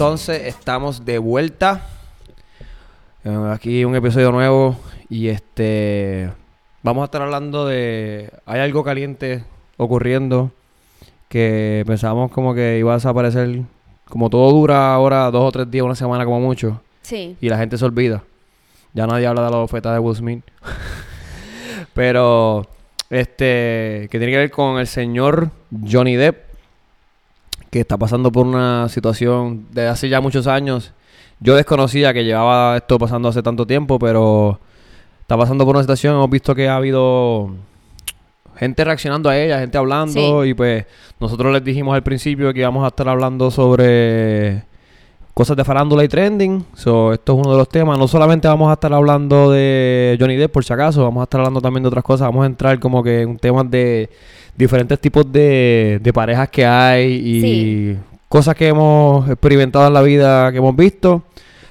entonces estamos de vuelta. Eh, aquí un episodio nuevo y este vamos a estar hablando de hay algo caliente ocurriendo que pensamos como que iba a desaparecer como todo dura ahora dos o tres días, una semana como mucho Sí. y la gente se olvida. Ya nadie habla de la oferta de Will Smith. Pero este que tiene que ver con el señor Johnny Depp que está pasando por una situación de hace ya muchos años. Yo desconocía que llevaba esto pasando hace tanto tiempo, pero está pasando por una situación. Hemos visto que ha habido gente reaccionando a ella, gente hablando, Sí. y pues nosotros les dijimos al principio que íbamos a estar hablando sobre cosas de farándula y trending. So, esto es uno de los temas. No solamente vamos a estar hablando de Johnny Depp, por si acaso, vamos a estar hablando también de otras cosas. Vamos a entrar como que en temas de diferentes tipos de, de parejas que hay y Sí. cosas que hemos experimentado en la vida, que hemos visto.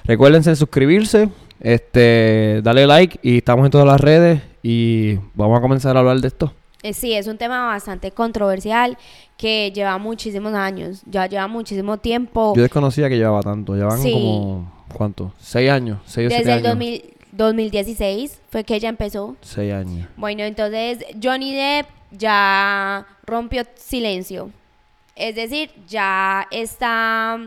Recuérdense suscribirse, este, darle like y estamos en todas las redes y vamos a comenzar a hablar de esto. Eh, Sí, es un tema bastante controversial que lleva muchísimos años, ya lleva muchísimo tiempo. Yo desconocía que llevaba tanto, llevaban Sí. como, ¿cuánto? ¿Seis años? ¿Seis o siete Desde el años? 2000 2016 fue que ella empezó. Seis años. Bueno, entonces Johnny Depp ya rompió silencio. Es decir, ya está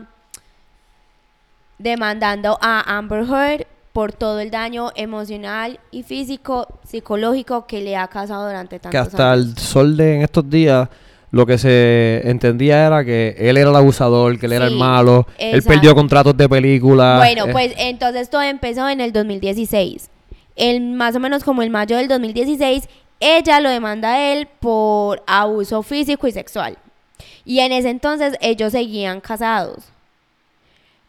demandando a Amber Heard por todo el daño emocional y físico, psicológico que le ha causado durante tantos que hasta años. el sol de en estos días lo que se entendía era que él era el abusador, que él era el Sí, malo, él exacto. perdió contratos de película. Bueno, eh, pues entonces todo empezó en el 2016. El, más o menos como el mayo del 2016, ella lo demanda a él por abuso físico y sexual. Y en ese entonces ellos seguían casados.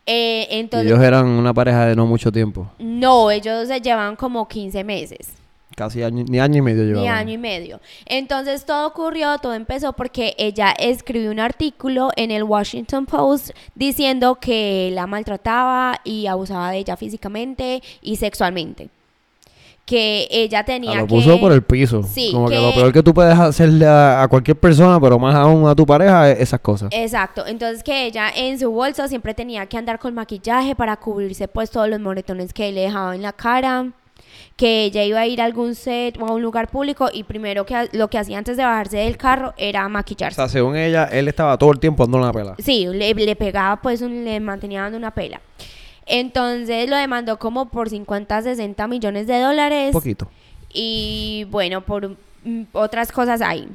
Eh, entonces, ellos eran una pareja de no mucho tiempo, no, ellos se llevan como 15 meses. Casi año, ni año y medio Ni llevaban. año y medio. Entonces todo ocurrió, todo empezó porque ella escribió un artículo en el Washington Post diciendo que la maltrataba y abusaba de ella físicamente y sexualmente. Que ella Ah, tenía lo que... puso por el piso. Sí, Como que... que- lo peor que tú puedes hacerle a, a cualquier persona, pero más aún a tu pareja, es esas cosas. Exacto, entonces que ella en su bolso siempre tenía que andar con maquillaje para cubrirse pues todos los moretones que le dejaba en la cara, que ella iba a ir a algún set o a un lugar público y primero que lo que hacía antes de bajarse del carro era O maquillarse. sea, según ella, él estaba todo el tiempo dando una pela. Sí, le, le pegaba, pues, un- le mantenía dando una pela. Entonces lo demandó como por 50, 60 millones de dólares. Un poquito. Y bueno, por mm, otras cosas ahí.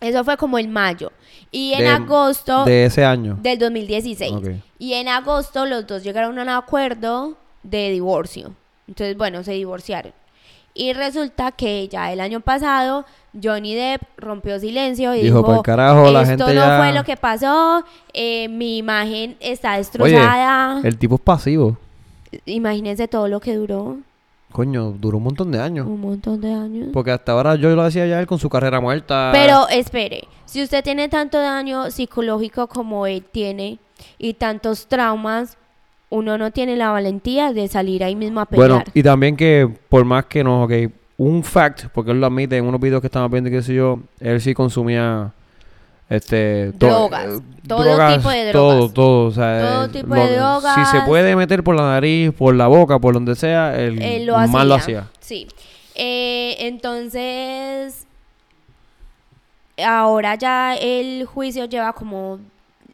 Eso fue como en mayo. Y en De- agosto De ese año. del 2016. Ok. Y en agosto los dos llegaron a un acuerdo de divorcio. Entonces, bueno, se divorciaron. Y resulta que ya el año pasado Johnny Depp rompió silencio y Dijo, dijo, "Pa'l carajo, la esto gente no ya-". fue lo que pasó, eh, mi imagen está Oye, destrozada. el tipo es pasivo. Imagínense todo lo que duró, Coño, duró un montón de años. un montón de años. Porque hasta ahora yo lo decía ya él con su carrera muerta. Pero espere, si usted tiene tanto daño psicológico como él tiene y tantos traumas, uno no tiene la valentía de salir ahí mismo a pelear. Bueno, y también que por más que no, ok, un fact, porque él lo admite en unos videos que estamos viendo, qué sé yo, él sí consumía este to- Drogas, eh, todo drogas, tipo de todo, drogas. todo, o sea, Todo eh, tipo de drogas. Si se puede meter por la nariz, por la boca, por donde sea, él, Él lo más lo hacía. hacía. Sí. Eh, entonces, ahora ya el juicio lleva como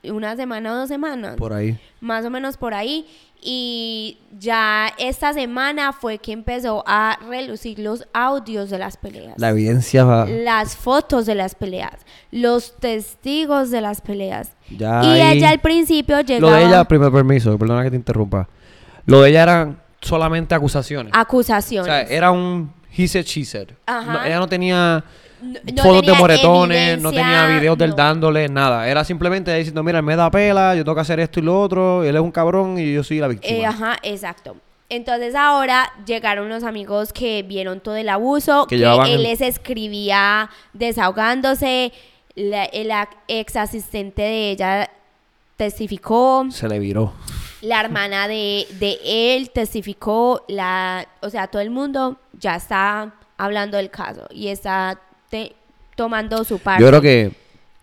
una semana o dos semanas. Por ahí. más o menos por ahí. Y ya esta semana fue que empezó a relucir los audios de las peleas. La evidencia va. las fotos de las peleas, los testigos de las peleas. Ya y ahí- ella al principio Lo llegaba de ella, primer permiso, perdona que te interrumpa. Lo de ella eran solamente acusaciones. O acusaciones. sea, era un he said, she said. Ajá. No, ella no tenía No- no fotos de moretones, no tenía videos del no. dándole, nada. Era simplemente diciendo, mira, él me da pela, yo tengo que hacer esto y lo otro, él es un cabrón y yo soy la víctima. Eh, ajá, exacto. Entonces ahora llegaron los amigos que vieron todo el abuso, Que que, él les escribía desahogándose, la- el ex asistente de ella testificó, Se le viró. la hermana de, de él testificó, la, o sea, todo el mundo ya está hablando del caso y está te- tomando su parte. Yo creo que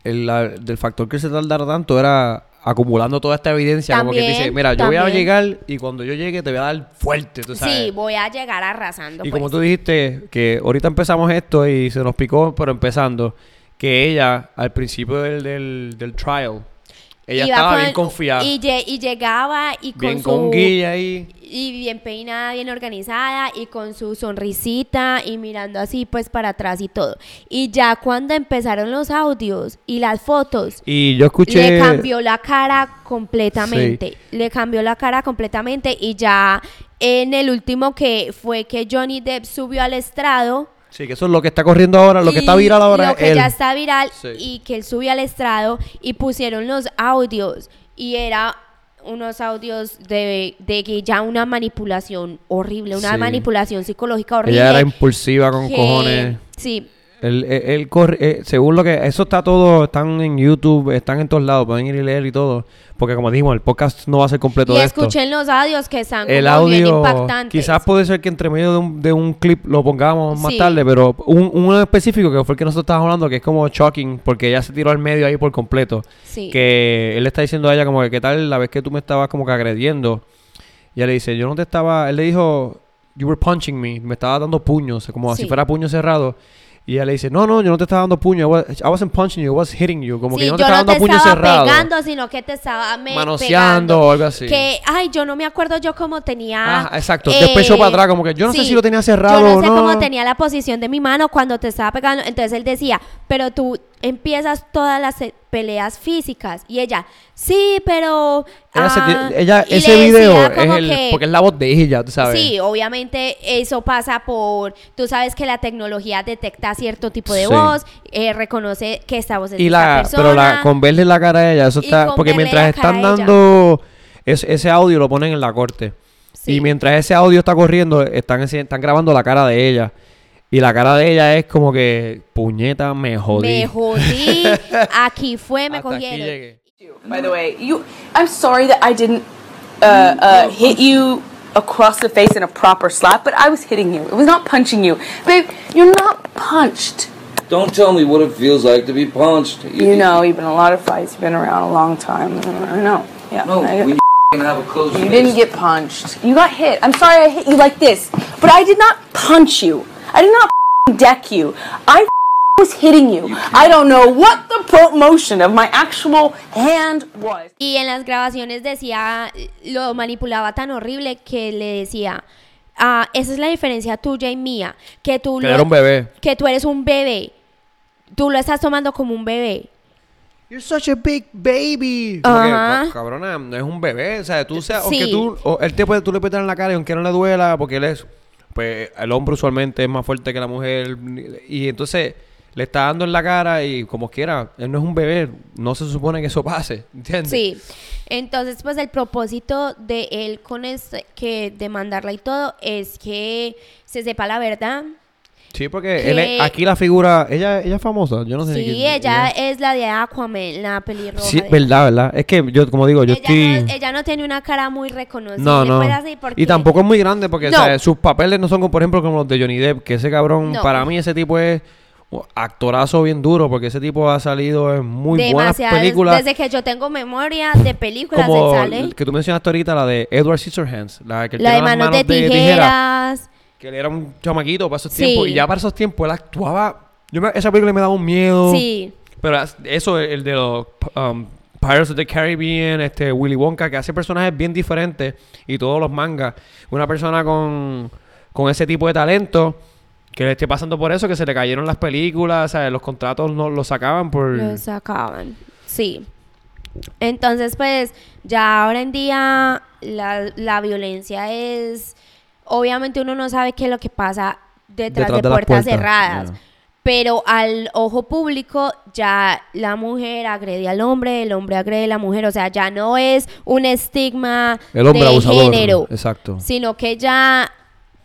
el, la- del factor que se tardara tanto era acumulando toda esta evidencia. como que dice, mira, yo voy a llegar y cuando yo llegue te voy a dar fuerte, tú sabes. Sí, voy a llegar arrasando. Y pues. como tú dijiste, que ahorita empezamos esto y se nos picó, pero empezando, que ella, al principio del, del, del trial, ella Iba estaba con- bien confiada. Y, lle- y llegaba y con bien su... con guilla ahí. y bien peinada, bien organizada y con su sonrisita y mirando así pues para atrás y todo. Y ya cuando empezaron los audios y las fotos, Y yo escuché... le cambió la cara completamente. Le cambió la cara completamente y ya en el último que fue que Johnny Depp subió al estrado. Sí, que eso es lo que está corriendo ahora, lo que está viral ahora Lo que él. ya está viral Sí. y que él subió al estrado y pusieron los audios y era unos audios de, de que ya una manipulación horrible, una Sí. manipulación psicológica horrible. Ella era impulsiva con que- cojones. Sí, Él, él- él corre, eh, según lo que, eso está todo, están en YouTube, están en todos lados, pueden ir y leer y todo. Porque como dijimos, el podcast no va a ser completo y de esto. escuchen los audios que están El como bien audio, impactantes. quizás puede ser que entre medio de un, de un clip lo pongamos más Sí. tarde, pero un, uno específico que fue el que nosotros estábamos hablando, que es como shocking, porque ella se tiró al medio ahí por completo. Sí. Que él le está diciendo a ella como que, ¿qué tal la vez que tú me estabas como que agrediendo? Y ella le dice, yo no te estaba, él le dijo, you were punching me, me estaba dando puños, como si fuera puño cerrado. Y ella le dice, no, no, yo no te estaba dando puño, I, was, I wasn't punching you, I was hitting you, como que yo no te estaba dando te puño estaba cerrado. pegando, sino que te estaba me- Manoseando o algo así. Que, ay, yo no me acuerdo yo cómo tenía... Ah, exacto. Después echó para atrás, como que yo no sé si lo tenía cerrado Yo no o sé no. cómo tenía la posición de mi mano cuando te estaba pegando. Entonces él decía, pero tú empiezas todas las eh, peleas físicas. Y ella, sí, pero... Ella, ah", ella- ese video es el, que- porque es la voz de ella, tú sabes. Sí, obviamente eso pasa por, tú sabes que la tecnología detecta cierto tipo de Sí. voz, eh, reconoce que esta voz es y la, esta pero la, persona. con verle la cara a ella, eso está, porque mientras están dando es- ese audio lo ponen en la corte. Sí. Y mientras ese audio está corriendo, están, están grabando la cara de ella. Y la cara de ella es como que, puñeta, me jodí. Me jodí, aquí fue, me cogieron. By the way, you. I'm sorry that I didn't uh, uh, hit you across the face in a proper slap, but I was hitting you. It was not punching you, babe. You're not punched. Don't tell me what it feels like to be punched. You know, you've been in a lot of fights. You've been around a long time. I know. Yeah. No, I- when you have a close you fist. didn't get punched. You got hit. I'm sorry I hit you like this, but I did not punch you. I did not f***ing deck you. I f***ing was hitting you. I don't know what the pro- motion of my actual hand was. Y en las grabaciones decía, lo manipulaba tan horrible que le decía, ah, esa es la diferencia tuya y mía, que tú, Que lo- un bebé. que tú eres un bebé, tú lo estás tomando como un bebé. You're such a big baby. Como que, Ajá. ca- cabrona, no es un bebé. O sea, tú, seas, Sí. aunque tú, o él te puede, tú le puedes dar en la cara y aunque no le duela, porque él es, pues el hombre usualmente es más fuerte que la mujer. Y entonces le está dando en la cara y como quiera, él no es un bebé. No se supone que eso pase. ¿Entiendes? Sí. Entonces, pues el propósito de él con este, que demandarla y todo, es que se sepa la verdad. Sí, porque Que- él es- aquí la figura, ella, ella es famosa. Yo no sé. Sí, quién- ella es la de Aquaman, la pelirroja. Sí, de- verdad, verdad. Es que yo, como digo, yo ella, estoy. no, ella no tiene una cara muy reconocible. No, no. porque- Y tampoco es muy grande porque o No. sea, sus papeles no son como, por ejemplo, como los de Johnny Depp, que ese cabrón, No. para mí ese tipo es actorazo bien duro porque ese tipo ha salido en muy buenas películas. Desde que yo tengo memoria de películas, él Como sale. que tú mencionaste ahorita, la de Edward Scissorhands, la que La de las manos de tijera, tijeras. Que él era un chamaquito para esos Sí. tiempos y ya para esos tiempos él actuaba. Yo me- esa película me daba un miedo. Sí. Pero eso, el de los um, Pirates of the Caribbean, este Willy Wonka, que hace personajes bien diferentes y todos los mangas. Una persona con, con ese tipo de talento que le esté pasando por eso, que se le cayeron las películas, ¿sabes? los contratos no los sacaban por... Lo sacaban. Sí. Entonces, pues, ya ahora en día la, la violencia es... Obviamente uno no sabe qué es lo que pasa detrás, Detrás de, puertas cerradas. Pero al ojo público ya la mujer agrede al hombre, el hombre agrede a la mujer. O sea, ya no es un estigma El hombre de abusador. género, Exacto. sino que ya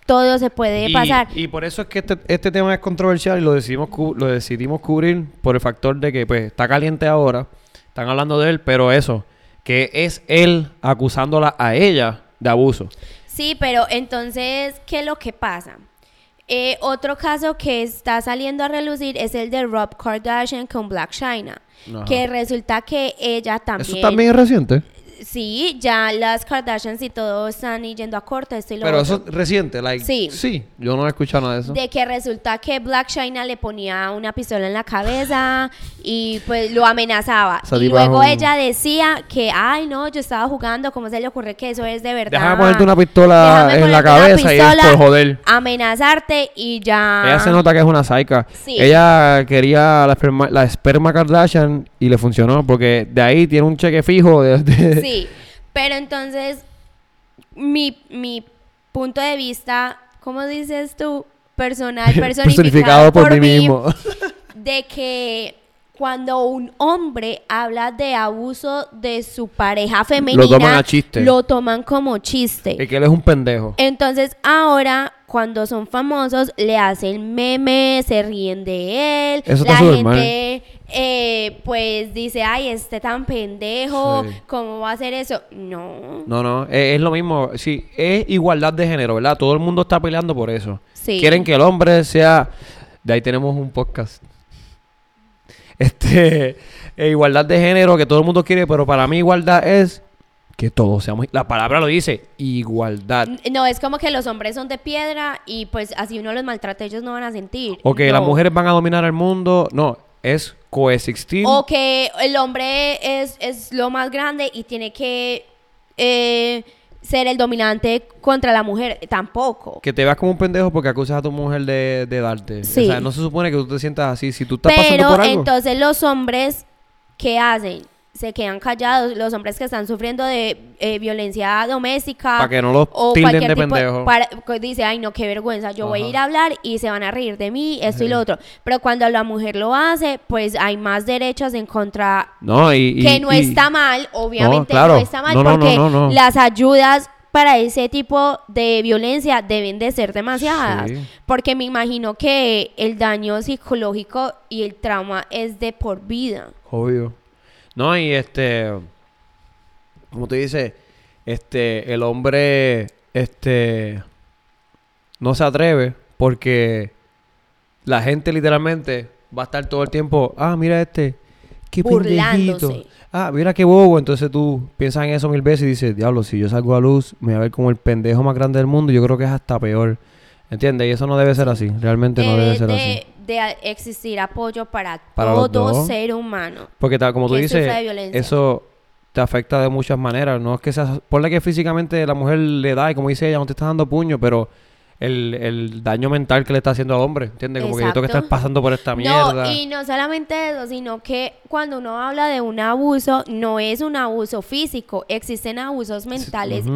todo se puede Y- pasar. Y, por eso es que este, este tema es controversial y lo decidimos, cu- lo decidimos cubrir por el factor de que pues está caliente ahora, están hablando de él, pero eso, que es él acusándola a ella de abuso. Sí, pero entonces, ¿qué es lo que pasa? Eh, otro caso que está saliendo a relucir es el de Rob Kardashian con Black China. Ajá. Que resulta que ella también... Eso también es reciente. Sí, ya las Kardashians y todo están yendo a corte, esto y lo Pero otro. eso es reciente, like. Sí. Sí, yo no he escuchado nada de eso. De que resulta que Black China le ponía una pistola en la cabeza y pues lo amenazaba. Y luego ella decía que, ay no, yo estaba jugando, ¿cómo se le ocurre que eso es de verdad? Déjame ponerte una pistola Déjame en la cabeza y es pistola, por joder. Amenazarte y ya. Ella se nota que es una saica. Sí. Ella quería la esperma, la esperma Kardashian y le funcionó porque de ahí tiene un cheque fijo. De, de- Sí, pero entonces mi, mi punto de vista, ¿cómo dices tú? Personal, personificado, personificado por, mí mí, mismo. de que cuando un hombre habla de abuso de su pareja femenina, toman a chiste. lo toman como chiste. y que él es un pendejo. Entonces ahora, cuando son famosos, le hacen memes, se ríen de él. Eso la gente, eh, pues, dice, ay, este tan pendejo, Sí. ¿cómo va a hacer eso? No. No, no, es, es lo mismo. Sí, es igualdad de género, ¿verdad? Todo el mundo está peleando por eso. Sí. Quieren que el hombre sea. De ahí tenemos un podcast. Este. eh, igualdad de género que todo el mundo quiere, pero para mí igualdad es que todos seamos. La palabra lo dice, igualdad. No, es como que los hombres son de piedra y pues así uno los maltrata, ellos no van a sentir. O que No. las mujeres van a dominar el mundo. No, es coexistir. O que el hombre es, es lo más grande y tiene que eh, ser el dominante contra la mujer. Tampoco. Que te veas como un pendejo porque acusas a tu mujer de, de darte. Sí. O sea, no se supone que tú te sientas así. Si tú estás pasando Pero por algo. entonces los hombres, ¿qué hacen? Se quedan callados. Los hombres que están sufriendo de eh, violencia doméstica. Pa' que no los o tilden cualquier de pendejo. para- dice, ay, no, qué vergüenza. Yo voy a ir a hablar y se van a reír de mí, esto y lo otro. Pero cuando la mujer lo hace, pues hay más derechos en contra No, y. y- que no y- está mal, obviamente claro. no está mal, No, porque las ayudas para ese tipo de violencia deben de ser demasiadas. Sí. Porque me imagino que el daño psicológico y el trauma es de por vida. Obvio. No, y este. Como te dice, este. El hombre. Este. No se atreve porque la gente literalmente va a estar todo el tiempo. Ah, mira este. Qué Burlándose. pendejito. Ah, mira qué bobo. Entonces tú piensas en eso mil veces y dices, diablo, si yo salgo a luz, me voy a ver como el pendejo más grande del mundo. Yo creo que es hasta peor. ¿Entiendes? Y eso no debe ser así. Realmente no debe Debe ser así. De, existir apoyo para, todo ser humano. Porque ta- como tú dices, eso te afecta de muchas maneras. No es que sea... Ponle que físicamente la mujer le da y como dice ella, no te está dando puño, pero el, el daño mental que le está haciendo al hombre, ¿entiendes? Como que yo tengo que estar pasando por esta mierda. No, y no solamente eso, sino que cuando uno habla de un abuso, no es un abuso físico, existen abusos mentales.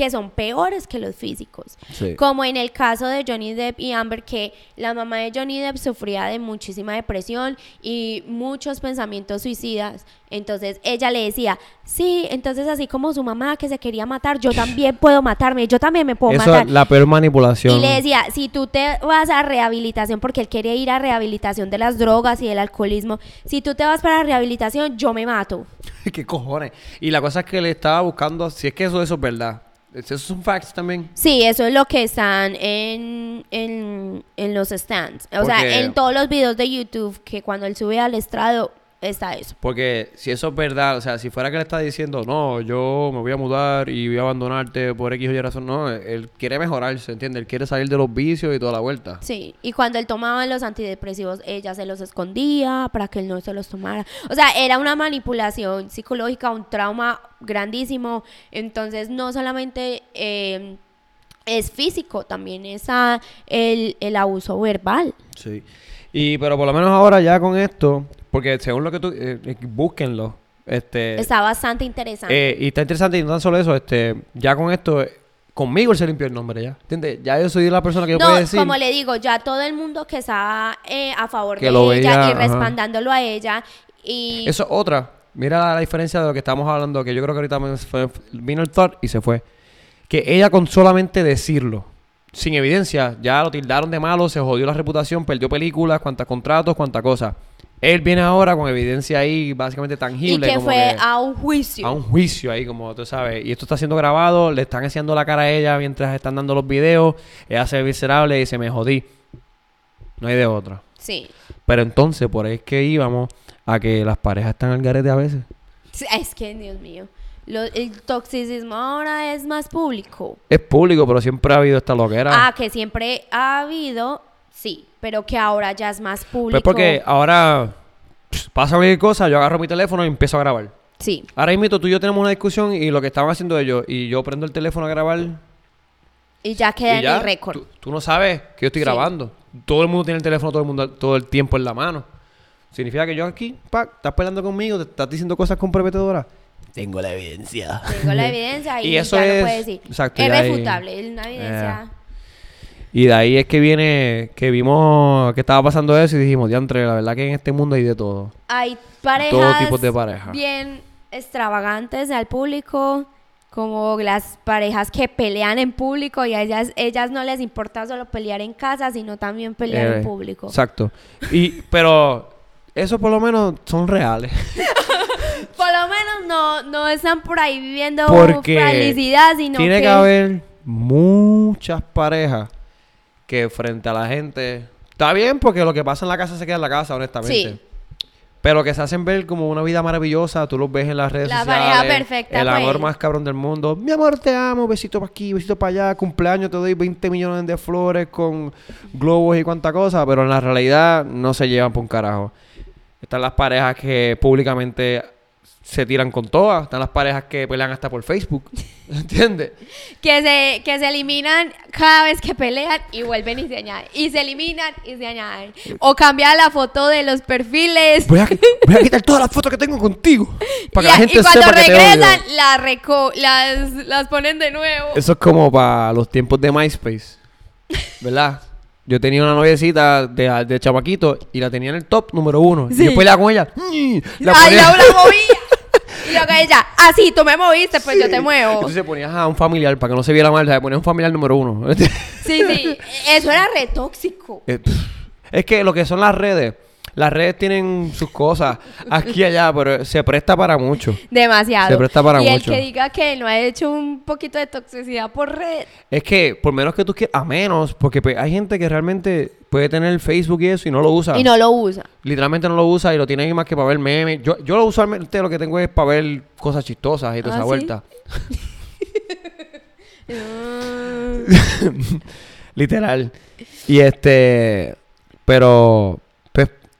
Que son peores que los físicos. Sí. Como en el caso de Johnny Depp y Amber, que la mamá de Johnny Depp sufría de muchísima depresión y muchos pensamientos suicidas. Entonces ella le decía, sí, entonces así como su mamá que se quería matar, yo también puedo matarme, yo también me puedo Eso matar. es la peor manipulación. Y le decía, si tú te vas a rehabilitación, porque él quiere ir a rehabilitación de las drogas y del alcoholismo, si tú te vas para rehabilitación, yo me mato. ¿Qué cojones? Y la cosa es que le estaba buscando, si es que eso, eso es verdad. Esos son facts también. Sí, eso es lo que están en, en, en los stands. O Porque- sea, en todos los videos de YouTube, que cuando él sube al estrado, está eso. Porque si eso es verdad, o sea, si fuera que le está diciendo, no, yo me voy a mudar y voy a abandonarte por X o Y razón, no, él quiere mejorarse, ¿entiendes? Él quiere salir de los vicios y toda la vuelta. Sí, y cuando él tomaba los antidepresivos, ella se los escondía para que él no se los tomara. O sea, era una manipulación psicológica, un trauma grandísimo. Entonces, no solamente eh, es físico, también es el, el abuso verbal. Sí. Y pero por lo menos ahora ya con esto, porque según lo que tú, eh, eh, búsquenlo. Este, Está bastante interesante. eh, y está interesante y no tan solo eso, este, ya con esto, eh, conmigo él se limpió el nombre ya. ¿Entiendes? Ya yo soy la persona que yo no, puedo decir. como le digo, ya todo el mundo que está eh, a favor Que de ella veía, y respaldándolo a ella. Y Eso es otra. Mira la, diferencia de lo que estamos hablando, que yo creo que ahorita fue- vino el thought y se fue. Que ella con solamente decirlo, sin evidencia, ya lo tildaron de malo, se jodió la reputación, perdió películas, cuántas contratos, cuántas cosas. Él viene ahora con evidencia ahí básicamente y tangible. que como fue que a un juicio. a un juicio ahí, como tú sabes. Y esto está siendo grabado, le están haciendo la cara a ella mientras están dando los videos. Ella se ve miserable y dice, me jodí. No hay de otra. Sí. Pero entonces, por ahí es que íbamos a que las parejas están al garete a veces. Es que, Dios mío. Lo- el toxicismo ahora es más público. Es público, pero siempre ha habido esta loquera. Ah, que siempre ha habido, sí, pero que ahora ya es más público. Pues porque ahora pasa cualquier cosa, yo agarro mi teléfono y empiezo a grabar. Sí, Ahora mismo tú y yo tenemos una discusión y lo que estaban haciendo ellos, y yo prendo el teléfono a grabar y ya queda y en ya, el récord. Tú, tú no sabes que yo estoy Sí. grabando. Todo el mundo tiene el teléfono todo el mundo todo el tiempo en la mano. Significa que yo aquí, pa, estás peleando conmigo, te estás diciendo cosas comprometedoras. Tengo la evidencia. Tengo la evidencia y, Y eso ya es- no puedes decir. exacto, es refutable, es una evidencia. Y de ahí es que viene, que vimos que estaba pasando eso y dijimos, diantre, la verdad que en este mundo hay de todo. Hay parejas tipos de pareja. bien extravagantes al público, como las parejas que pelean en público y a ellas, ellas no les importa solo pelear en casa, sino también pelear Eh, en público. Exacto. Y, pero eso por lo menos son reales. Por lo menos no, no están por ahí viviendo Porque felicidad, sino tiene que... que haber muchas parejas que frente a la gente... Está bien porque lo que pasa en la casa se queda en la casa, honestamente. Sí. Pero que se hacen ver como una vida maravillosa, tú los ves en las redes La sociales. pareja perfecta, El amor pues. más cabrón del mundo. Mi amor, te amo, besito para aquí, besito para allá, cumpleaños, te doy 20 millones de flores con globos y cuánta cosa, pero en la realidad no se llevan por un carajo. Están las parejas que públicamente se tiran con todas, están las parejas que pelean hasta por Facebook. ¿Entiendes? Que se, que se eliminan cada vez que pelean y vuelven y se añaden. Y se eliminan y se añaden. O cambiar la foto de los perfiles. Voy a, voy a quitar todas las fotos que tengo contigo. Para que y, la gente y cuando sepa que regresan, odio. la reco las, las ponen de nuevo. Eso es como para los tiempos de MySpace. ¿Verdad? Yo tenía una noviecita de, de chamaquito y la tenía en el top número uno. Sí. Y después la con ella. La Ay, ponía- Laura movía. Y ella, ah, sí, tú me moviste, pues yo te muevo. Entonces ponías a un familiar para que no se viera mal. ¿sabes? Ponías un familiar número uno. Sí, sí. Eso era re tóxico. Eh, es que lo que son las redes. Las redes tienen sus cosas aquí y allá, pero se presta para mucho. Demasiado. Se presta para y mucho. el que diga que no ha hecho un poquito de toxicidad por red. Es que, por menos que tú quieras, a menos, porque pues, hay gente que realmente puede tener Facebook y eso y no lo usa. Y no lo usa. Literalmente no lo usa y lo tiene ahí más que para ver memes. Yo, yo lo usualmente lo que tengo es para ver cosas chistosas y toda ¿Ah, esa sí? vuelta. Literal. Y este. Pero.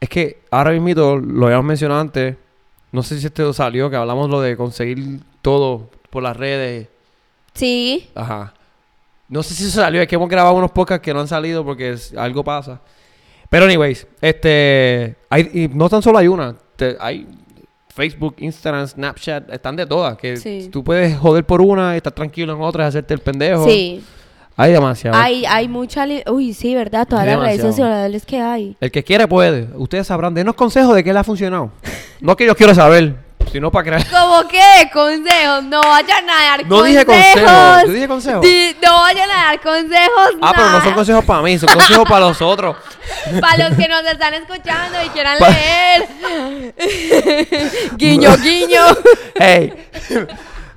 Es que ahora mismo lo habíamos mencionado antes. No sé si este salió, que hablamos lo de conseguir todo por las redes. Sí. Ajá. No sé si eso salió, es que hemos grabado unos podcasts que no han salido porque es- algo pasa. Pero anyways, este hay y no tan solo hay una, te- hay Facebook, Instagram, Snapchat, están de todas, que Sí. tú puedes joder por una, estar tranquilo en otra, y hacerte el pendejo. Sí. Hay demasiado. Hay, hay mucha... Uy, sí, ¿verdad? Todas las redes sociales que hay. El que quiere puede. Ustedes sabrán, denos consejos de qué le ha funcionado. no que yo quiero saber, sino para crear. ¿Cómo qué? Consejos. No vayan a dar No dije consejos. consejos, yo dije consejos. Di- no vayan a dar consejos. Ah, pero no son consejos para mí, son consejos para los otros. Para los que nos están escuchando y quieran leer. guiño, guiño. Hey.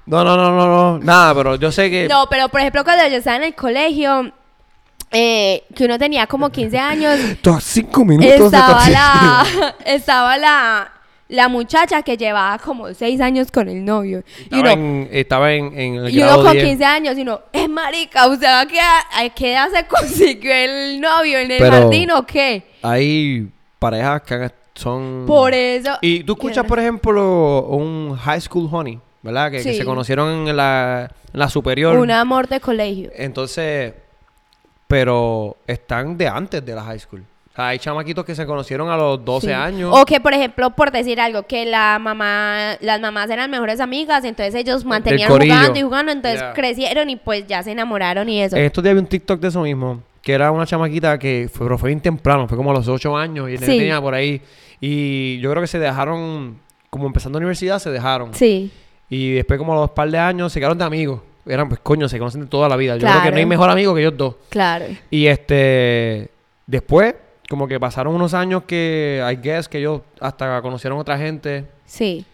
No, no, no, no, no. Nada, pero yo sé que. No, pero por ejemplo, cuando yo estaba en el colegio, eh, que uno tenía como 15 años, Estos cinco minutos estaba de la, estaba la, la muchacha que llevaba como 6 años con el novio. Y Estaba, uno, en, estaba en, en el y uno grado con 10. 15 años, y uno, es marica, ¿usted va a qué, a qué edad se consiguió el novio en el Pero- jardín o qué? Hay parejas que son. Por eso. Y tú escuchas, por ejemplo, un high school honey, ¿verdad? Que, se conocieron en la, en la superior. Un amor de colegio. Entonces, pero están de antes de la high school. O sea, hay chamaquitos que se conocieron a los 12 Sí. años. O que, por ejemplo, por decir algo, que la mamá, las mamás eran mejores amigas, entonces ellos mantenían jugando y jugando, entonces crecieron y pues ya se enamoraron y eso. En estos días vi un TikTok de eso mismo, que era una chamaquita que fue, pero fue bien temprano, fue como a los 8 años y Sí. tenía por ahí. Y yo creo que se dejaron, como empezando la universidad, se dejaron. Sí. Y después, como a los par de años, se quedaron de amigos. Eran, pues, coño, se conocen de toda la vida. Yo creo que no hay mejor amigo que ellos dos. Claro. Y este, después, como que pasaron unos años que, I guess, que ellos hasta conocieron otra gente, Sí.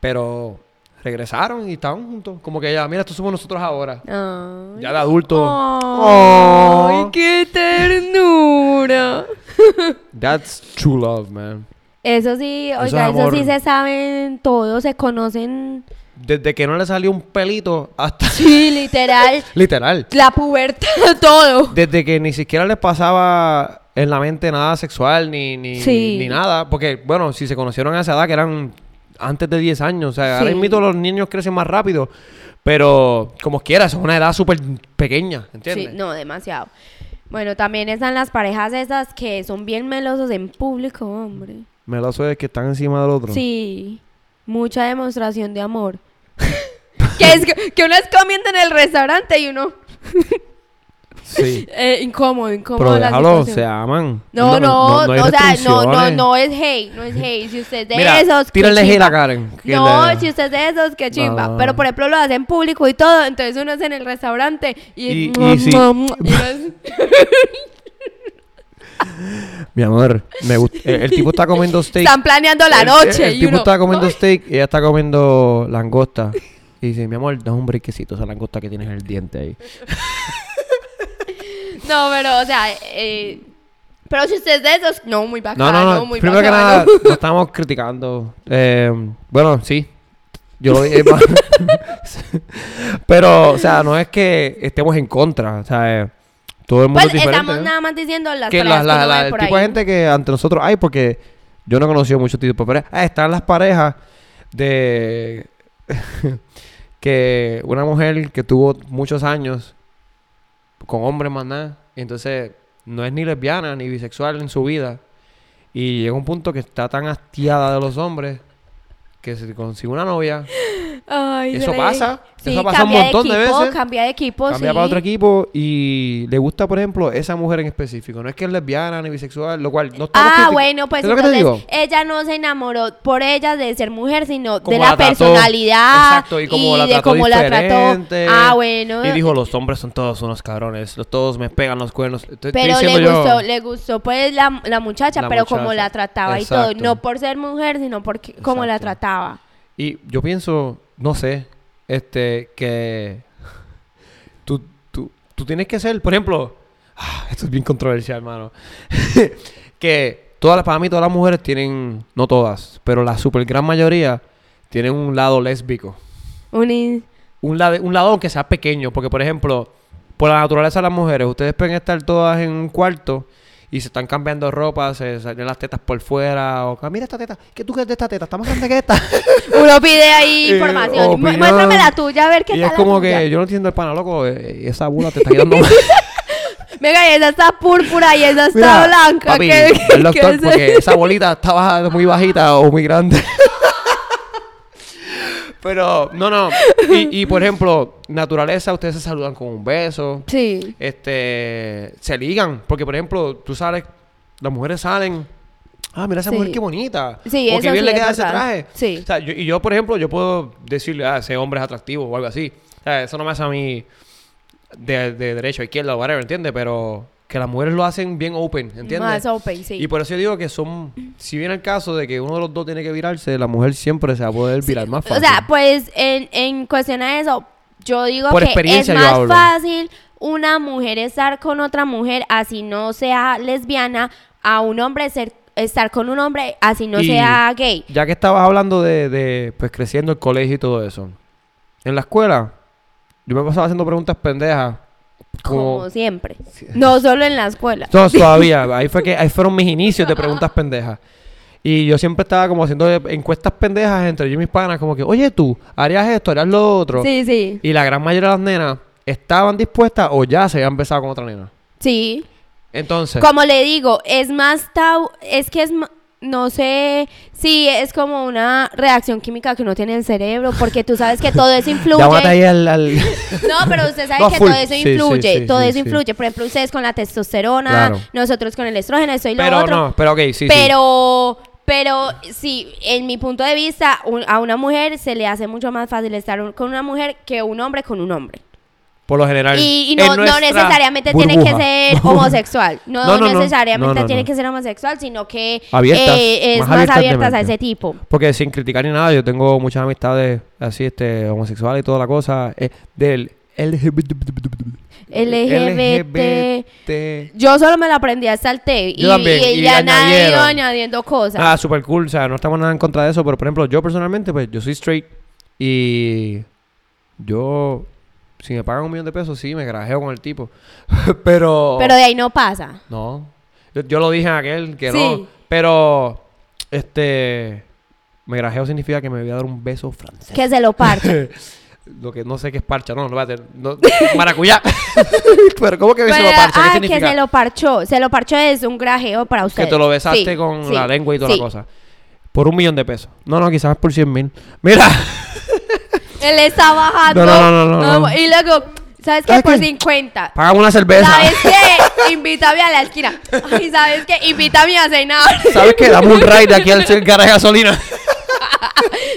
pero regresaron y estaban juntos. Como que ya, mira, estos somos nosotros ahora. Ay. Ya de adultos. Ay, Oh. qué ternura. That's true love, man. Eso sí, Eso oiga, es eso sí se saben todos, se conocen. Desde que no le salió un pelito hasta... Sí, literal. Literal. la pubertad, todo. Desde que ni siquiera les pasaba en la mente nada sexual ni, ni, Sí. ni nada. Porque, bueno, si se conocieron a esa edad, que eran antes de 10 años. O sea, ahora Sí. mismo los niños crecen más rápido. Pero, como quieras, es una edad súper pequeña, ¿entiendes? Sí, no, demasiado. Bueno, también están las parejas esas que son bien melosos en público, hombre. Meloso es que están encima del otro. Sí, mucha demostración de amor. que es que, que uno es comiendo en el restaurante y uno Sí. eh, incómodo, incómodo. Pero déjalo, se aman. No, no, hay o sea, no, no, no es hate, no es hate. Si usted es de Mira, esos, tírale chimba. a Karen. No, le- si usted es de esos, qué chimba. No. Pero por ejemplo lo hace en público y todo, entonces uno es en el restaurante y, Y- y sí. uno es- Mi amor, me gusta. El, el tipo está comiendo steak. están planeando la El- noche. El, y tipo uno, está comiendo steak y ella está comiendo langosta. Y dice, mi amor, da un brequecito esa langosta que tienes en el diente ahí. No, pero, o sea, eh, pero si usted es de esos, no, muy No, bacano, no, no. muy Primero que nada, no estamos criticando. Eh, bueno, sí. Yo lo dije. Pero, o sea, no es que estemos en contra. O sea, eh, todo el mundo Pues es diferente. estamos ¿no? nada más diciendo las que parejas la, el por tipo de gente que ante nosotros hay, porque yo no he conocido mucho tipo de parejas. Ah, están las parejas de que una mujer que tuvo muchos años con hombres más nada, y entonces no es ni lesbiana ni bisexual en su vida, y llega un punto que está tan hastiada de los hombres que se consigue una novia, Ay, Eso pasa, Sí, eso pasa un montón de equipo, veces. Cambia de equipo, cambia sí. para otro equipo y le gusta, por ejemplo, esa mujer en específico. No es que es lesbiana ni bisexual, lo cual no estamos Ah, bueno, pues ¿Es lo que te entonces digo? ella no se enamoró por ella de ser mujer, sino Como de la, la trató. personalidad Exacto, y como la de trató cómo la trató. Ah, bueno. Y dijo, los hombres son todos unos cabrones, todos me pegan los cuernos. Estoy- pero le yo- gustó, le gustó pues la, la muchacha, La pero como muchacha. la trataba y Exacto. todo. No por ser mujer, sino porque cómo la trataba. Y yo pienso, no sé, este, que tú, tú, tú tienes que ser, por ejemplo, ah, esto es bien controversial, hermano, que todas las, para mí todas las mujeres tienen, no todas, pero la super gran mayoría tienen un lado lésbico. Un Un lado, un lado aunque sea pequeño, porque por ejemplo, por la naturaleza de las mujeres, ustedes pueden estar todas en un cuarto y se están cambiando ropa, se salen las tetas por fuera, o "Ah, mira esta teta, ¿qué tú crees de esta teta? Está más grande que esta. Uno pide ahí Eh, información. Opinión. Muéstrame la tuya, a ver qué y tal es la como tuya. que yo no entiendo el pana, loco, eh, esa bula te está quedando mal. Venga, y esa está púrpura y esa está Mira, blanca. papi, ¿qué- el doctor, qué es porque esa bolita estaba muy bajita o muy grande. Pero, no, no. Y, y, por ejemplo, naturaleza, ustedes se saludan con un beso. Sí. Este, se ligan. Porque, por ejemplo, tú sales, las mujeres salen. Ah, mira esa Sí. mujer qué bonita. Sí, o qué bien sí le queda ese traje. Sí. O sea, yo- y yo, por ejemplo, yo puedo decirle, ah, ese hombre es atractivo o algo así. O sea, eso no me hace a mí de, de derecha o izquierda o whatever, ¿entiendes? Pero que las mujeres lo hacen bien open, ¿entiendes? Más open, sí. Y por eso yo digo que son, si viene el caso de que uno de los dos tiene que virarse, la mujer siempre se va a poder virar más O fácil. sea, pues en, en cuestión a eso, yo digo Por que es más fácil una mujer estar con otra mujer así no sea lesbiana a un hombre ser, estar con un hombre así no Y sea gay. Ya que estabas hablando de, de, pues creciendo el colegio y todo eso. En la escuela, yo me pasaba haciendo preguntas pendejas. Como, Como, siempre. No solo en la escuela. No, todavía. Ahí fue que ahí fueron mis inicios de preguntas pendejas. Y yo siempre estaba como haciendo encuestas pendejas entre yo y mis panas, como que, oye tú, harías esto, harías lo otro. Sí, sí. Y la gran mayoría de las nenas estaban dispuestas o ya se habían besado con otra nena. Sí. Entonces, Como le digo, es más tabú, es que es ma- no sé, sí, es como una reacción química que uno tiene en el cerebro, porque tú sabes que todo eso influye. al... al- No, pero usted sabe No, que full. todo eso Sí, sí, influye, sí, todo eso influye. Por ejemplo, ustedes con la testosterona, Claro. nosotros con el estrógeno, esto y lo pero otro. no, pero ok, sí, sí. pero, pero sí, en mi punto de vista, un- a una mujer se le hace mucho más fácil estar un- con una mujer que un hombre con un hombre. Por lo general. Y, no, necesariamente tiene que burbuja. ser homosexual. No, No, no, no. necesariamente tiene que ser homosexual, sino que Abiertas, eh, es más abiertas a ese tipo. Porque sin criticar ni nada, yo tengo muchas amistades así, este, homosexuales y toda la cosa. eh, del LGBT. LGBT. LGBT. Yo solo me lo aprendí hasta el T. Y, ya nadie iba añadiendo cosas. Ah, super cool. O sea, no estamos nada en contra de eso. Pero, por ejemplo, yo personalmente, pues, yo soy straight. Y yo, si me pagan un millón de pesos, sí, me grajeo con el tipo. pero... Pero de ahí no pasa. No. Yo, yo lo dije a aquel que Sí. no. Pero, este... Me grajeo significa que me voy a dar un beso francés. Que se lo parte. Lo que no sé qué es parcha, no, no va a tener. No, maracuyá. Pero, ¿cómo que Pero, parcha? ¿Qué ah, que significa? se lo parchó. Se lo parchó es un grajeo para usted. Que te lo besaste Sí, con sí, la lengua y toda la cosa. Por un millón de pesos. No, no, quizás por cien mil. Mira. Él está bajando. No, no, no, no, no. Y luego, ¿sabes qué? ¿Sabes Por qué? 50. Págame una cerveza. ¿Sabes qué? Invítame a la esquina. Ay, ¿sabes qué? Invítame a cenar. ¿Sabes qué? Dame un ride de aquí al garaje de gasolina.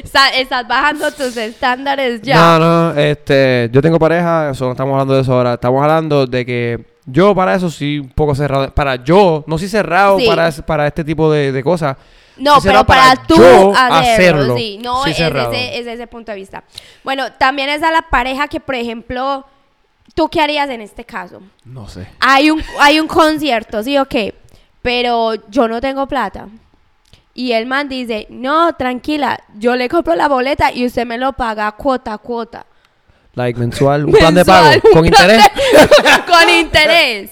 Está- Estás bajando tus estándares ya. No, no, este, yo tengo pareja, eso no estamos hablando de eso ahora. Estamos hablando de que yo para eso sí un poco cerrado. Para yo, no soy cerrado Sí. para, para este tipo de, de cosas. No, pero para, para tú hacerlo, hacerlo. sí, no Sí es, ese, es ese punto de vista. Bueno, también es a la pareja que, por ejemplo, ¿tú qué harías en este caso? No sé. Hay un, hay un concierto, ¿sí o qué? Pero yo no tengo plata. Y el man dice, no, tranquila, yo le compro la boleta y usted me lo paga cuota a cuota. Like mensual, un plan de pago Mensual, con interés. de- con interés.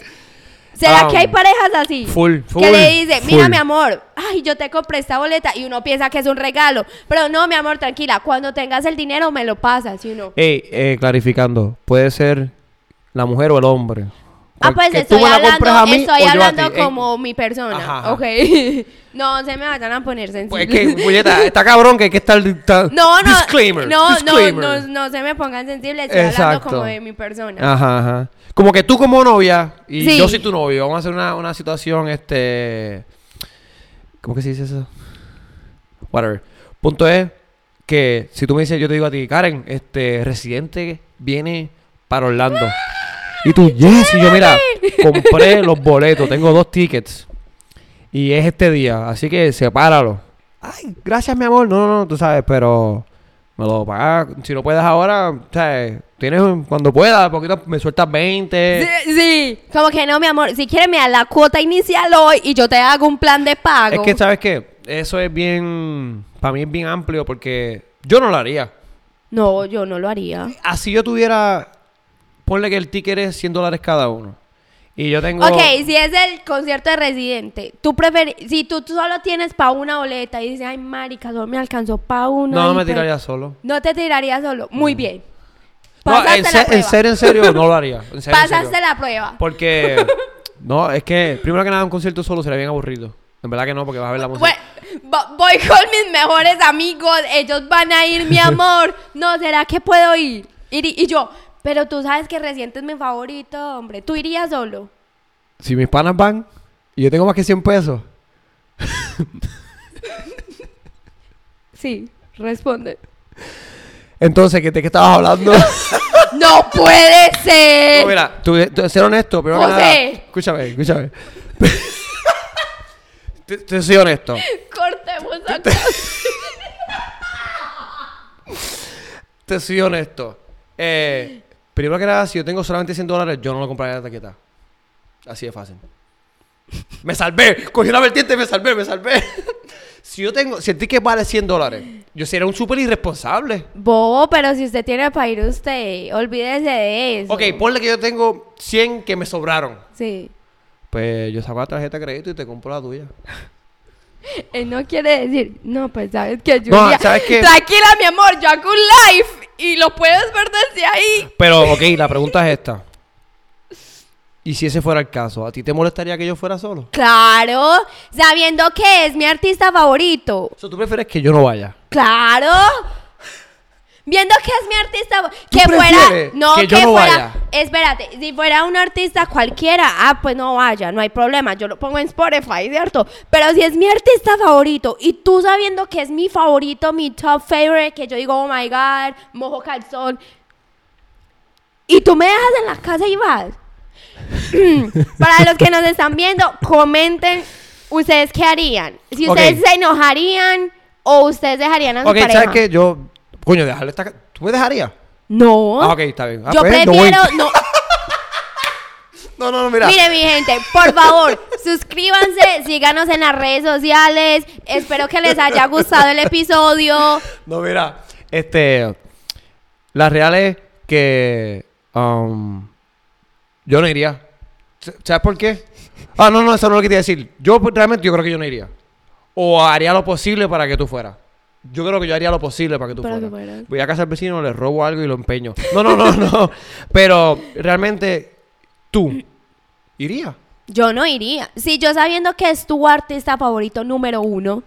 ¿Será que hay parejas así? full, full, Que le dice, mira full. mi amor, ay, yo te compré esta boleta y uno piensa que es un regalo. Pero no, mi amor, tranquila, cuando tengas el dinero me lo pasas, ¿sí no? Ey, eh, clarificando, puede ser la mujer o el hombre. Ah, pues estoy hablando, compres a mí estoy hablando. Ey, como mi persona, Ajá, ajá. ok. no se me vayan a poner Pues sensibles. es que, puñeta, está cabrón que hay que estar... está- no, no, Disclaimer, no, no, disclaimer. no, no se me pongan sensibles, estoy hablando como de mi persona. Ajá, ajá. Como que tú como novia y Sí. yo soy tu novio. Vamos a hacer una, una situación, este... ¿Cómo que se dice eso? Whatever. Punto es que si tú me dices, yo te digo a ti, Karen, este residente viene para Orlando. Y tú, yes, y yo, mira, compré los boletos, tengo dos tickets. Y es este día, así que sepáralo. Ay, gracias, mi amor. No, no, no, tú sabes, pero me lo pagas. Si no puedes ahora, ¿sabes? Tienes cuando puedas, poquito me sueltas 20. Sí, sí, como que no, mi amor, si quieres me das la cuota inicial hoy y yo te hago un plan de pago. Es que, ¿sabes qué? Eso es bien, para mí es bien amplio porque yo no lo haría. No, yo no lo haría. Así yo tuviera, ponle que el ticket es 100 dólares cada uno. Y yo tengo... Ok, si es el concierto de Residente, tú preferís, si tú, tú solo tienes pa' una boleta y dices, ay, marica, solo me alcanzó pa' una. No, me tiraría solo. No te tirarías solo. Muy bien. No, en, la se- en serio, en serio, no lo haría. En serio, en Pasaste serio. la prueba. Porque, no, es que, primero que nada, un concierto solo sería bien aburrido. En verdad que no, porque vas a ver la música. Bueno, vo- voy con mis mejores amigos, ellos van a ir, mi amor. No, ¿será que puedo ir? Ir- Y yo, pero tú sabes que Residente es mi favorito, hombre. ¿Tú irías solo? Si mis panas van y yo tengo más que 100 pesos, Sí, responde. entonces, ¿de qué estabas hablando? ¡No puede ser! No, mira, tú, tú- ser honesto, que José. nada. Escúchame, escúchame. te, te soy honesto. Cortemos acá. Te soy honesto. Eh, primero que nada, si yo tengo solamente 100 dólares, yo no lo compraría la taqueta. Así de fácil. Me salvé. Cogí una vertiente y me salvé, me salvé. Si yo tengo, si el ticket vale 100 dólares, yo sería un súper irresponsable. Bobo, pero si usted tiene para ir usted, olvídese de eso. Ok, ponle que yo tengo 100 que me sobraron. Sí. Pues yo saco la tarjeta de crédito y te compro la tuya. Él no quiere decir, no, pues sabes que No, ¿sabes qué? tranquila mi amor, yo hago un live y lo puedes ver desde ahí. Pero, ok, la pregunta es esta. ¿Y si ese fuera el caso? ¿A ti te molestaría que yo fuera solo? Claro, sabiendo que es mi artista favorito. O sea, ¿tú prefieres que yo no vaya? Claro. Viendo que es mi artista fa- ¿Tú que fuera no que que, yo no fuera vaya? espérate si fuera un artista cualquiera ah pues no vaya no hay problema yo lo pongo en Spotify cierto pero si es mi artista favorito y tú sabiendo que es mi favorito mi top favorite que yo digo oh my god mojo calzón y tú me dejas en la casa y vas para los que nos están viendo comenten ustedes qué harían si Ok. ustedes se enojarían o ustedes dejarían a su Ok, pareja ¿sabes qué? Yo... Coño, dejarle esta... ca- ¿Tú me dejarías? no Ah, ok, está bien. Ah, yo pues, prefiero No, no, no, mira. Mire, mi gente, por favor, suscríbanse, síganos en las redes sociales. Espero que les haya gustado el episodio. No, mira. Este. La real es que. um, yo no iría. ¿Sabes por qué? Ah, no, no, eso no es lo que te iba a decir. Yo pues, realmente yo creo que yo no iría. O haría lo posible para que tú fueras. Yo creo que yo haría lo posible para que tú Para que fueras. fueras. Voy a casa al vecino, le robo algo y lo empeño. No, no, no, no. Pero realmente, tú, iría. Yo no iría. Si yo sabiendo que es tu artista favorito número uno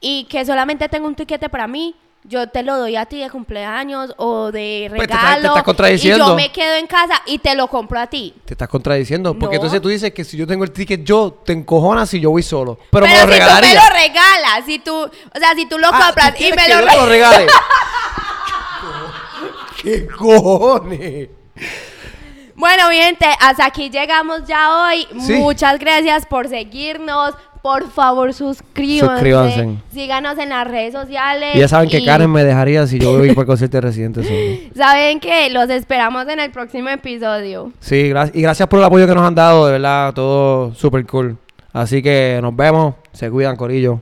y que solamente tengo un tiquete para mí, yo te lo doy a ti de cumpleaños o de Pues te regalo. estás- te estás y yo me quedo en casa y te lo compro a ti. Te estás contradiciendo. Porque No. entonces tú dices que si yo tengo el ticket, yo te encojonas si yo voy solo. Pero, me si lo regalaría. tú me lo regalas, si tú, o sea, si tú lo Ah, compras ¿tú y me que lo yo te lo regalas. regale. ¿Qué cojones? Bueno, mi gente, hasta aquí llegamos ya hoy. Sí. Muchas gracias por seguirnos. Por favor, suscríbanse. Suscríbanse. Síganos en las redes sociales. Y ya saben que y Karen me dejaría si yo voy por el concierto de Residente solo. Saben que los esperamos en el próximo episodio. Sí, gra- y gracias por el apoyo que nos han dado, de verdad, todo súper cool. Así que nos vemos, se cuidan, Corillo.